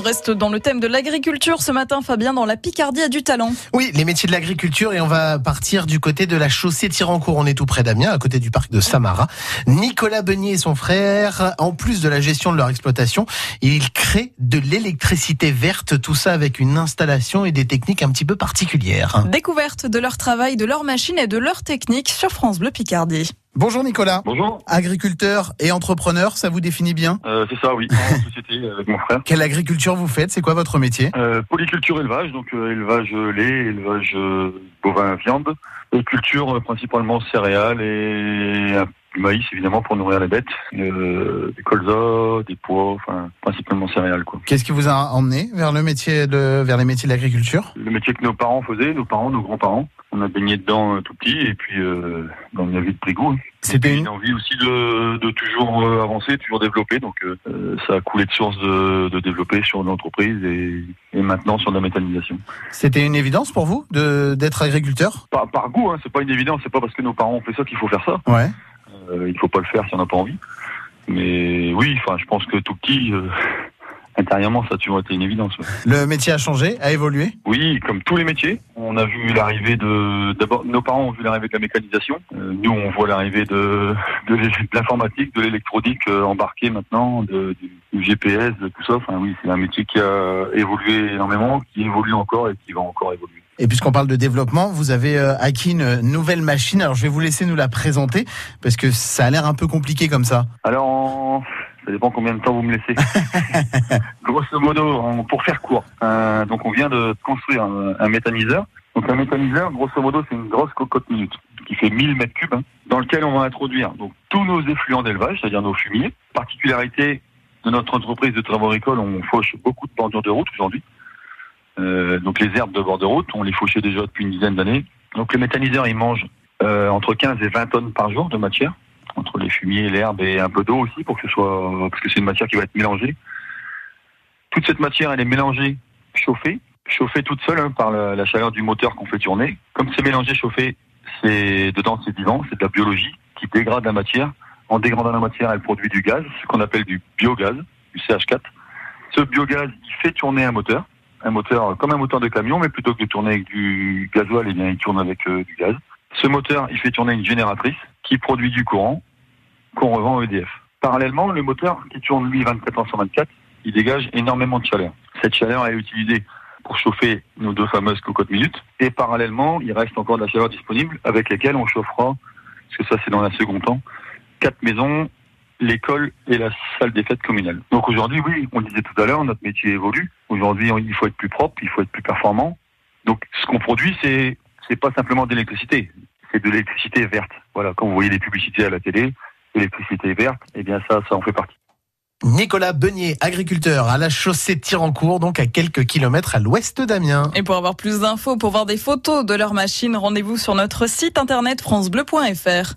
on reste dans le thème de l'agriculture ce matin, Fabien, dans la Picardie a du talent. Oui, les métiers de l'agriculture et on va partir du côté de la chaussée Tirancourt. On est tout près d'Amiens, à côté du parc de Samara. Nicolas Beignet et son frère, en plus de la gestion de leur exploitation, ils créent de l'électricité verte, tout ça avec une installation et des techniques un petit peu particulières. Découverte de leur travail, de leur machine et de leur technique sur France Bleu Picardie. Bonjour Nicolas. Bonjour. Agriculteur et entrepreneur, ça vous définit bien? Euh, c'est ça, oui, en société avec mon frère. Quelle agriculture vous faites? C'est quoi votre métier? Euh, polyculture élevage, donc euh, élevage lait, élevage euh, bovin viande, et culture euh, principalement céréales et du maïs évidemment pour nourrir les bêtes, euh, des des pois, enfin principalement céréales quoi. Qu'est-ce qui vous a emmené vers le métier de, vers les métiers de l'agriculture? Le métier que nos parents faisaient, nos parents, nos grands-parents. On a baigné dedans euh, tout petit et puis euh, on a vite pris goût. hein. C'était Une une... envie aussi de, de toujours euh, avancer, toujours développer. Donc euh, ça a coulé de source de, de développer sur l'entreprise et, et maintenant sur la méthanisation. C'était une évidence pour vous de d'être agriculteur? Par, par goût, hein, c'est pas une évidence, c'est pas parce que nos parents ont fait ça qu'il faut faire ça. Ouais. Il faut pas le faire si on n'a pas envie. Mais oui, enfin, je pense que tout petit, euh, intérieurement, ça a toujours été une évidence. ouais. Le métier a changé, a évolué? Oui, comme tous les métiers, on a vu l'arrivée de. D'abord, nos parents ont vu l'arrivée de la mécanisation. Euh, nous, on voit l'arrivée de, de l'informatique, de l'électronique euh, embarquée maintenant, de, du, GPS, de tout ça. Enfin, oui, c'est un métier qui a évolué énormément, qui évolue encore et qui va encore évoluer. Et puisqu'on parle de développement, vous avez euh, acquis une nouvelle machine. Alors je vais vous laisser nous la présenter parce que ça a l'air un peu compliqué comme ça. Alors, ça dépend combien de temps vous me laissez. Grosso modo, pour faire court, euh, donc on vient de construire un, un méthaniseur. Donc un méthaniseur, grosso modo, c'est une grosse cocotte minute qui fait 1000 mètres cubes, hein, dans lequel on va introduire donc tous nos effluents d'élevage, c'est-à-dire nos fumiers. Particularité de notre entreprise de travaux agricoles, on fauche beaucoup de bordures de route aujourd'hui. Euh, donc les herbes de bord de route, on les fauchait déjà depuis une dizaine d'années. Donc le méthaniseur, il mange euh, entre 15 et 20 tonnes par jour de matière entre les fumiers, l'herbe et un peu d'eau aussi pour que ce soit parce que c'est une matière qui va être mélangée. Toute cette matière, elle est mélangée, chauffée, chauffée toute seule hein, par la, chaleur du moteur qu'on fait tourner. Comme c'est mélangé, chauffé, c'est dedans c'est vivant, c'est de la biologie qui dégrade la matière. En dégradant la matière, elle produit du gaz, ce qu'on appelle du biogaz, du CH4. Ce biogaz, il fait tourner un moteur, un moteur comme un moteur de camion, mais plutôt que de tourner avec du gasoil, eh bien il tourne avec euh, du gaz. Ce moteur, il fait tourner une génératrice qui produit du courant qu'on revend au EDF. Parallèlement, le moteur qui tourne lui 24 heures sur 24, il dégage énormément de chaleur. Cette chaleur est utilisée pour chauffer nos deux fameuses cocottes minutes. Et parallèlement, il reste encore de la chaleur disponible avec lesquelles on chauffera, parce que ça c'est dans un second temps, quatre maisons, l'école et la salle des fêtes communales. Donc aujourd'hui, oui, on disait tout à l'heure, notre métier évolue. Aujourd'hui, il faut être plus propre, il faut être plus performant. Donc ce qu'on produit, c'est c'est pas simplement de l'électricité, c'est de l'électricité verte. Voilà, quand vous voyez des publicités à la télé, électricité verte, eh bien ça, ça en fait partie. Nicolas Beignet, agriculteur à la chaussée Tirancourt, donc à quelques kilomètres à l'ouest d'Amiens. Et pour avoir plus d'infos, pour voir des photos de leur machine, rendez-vous sur notre site internet francebleu.fr.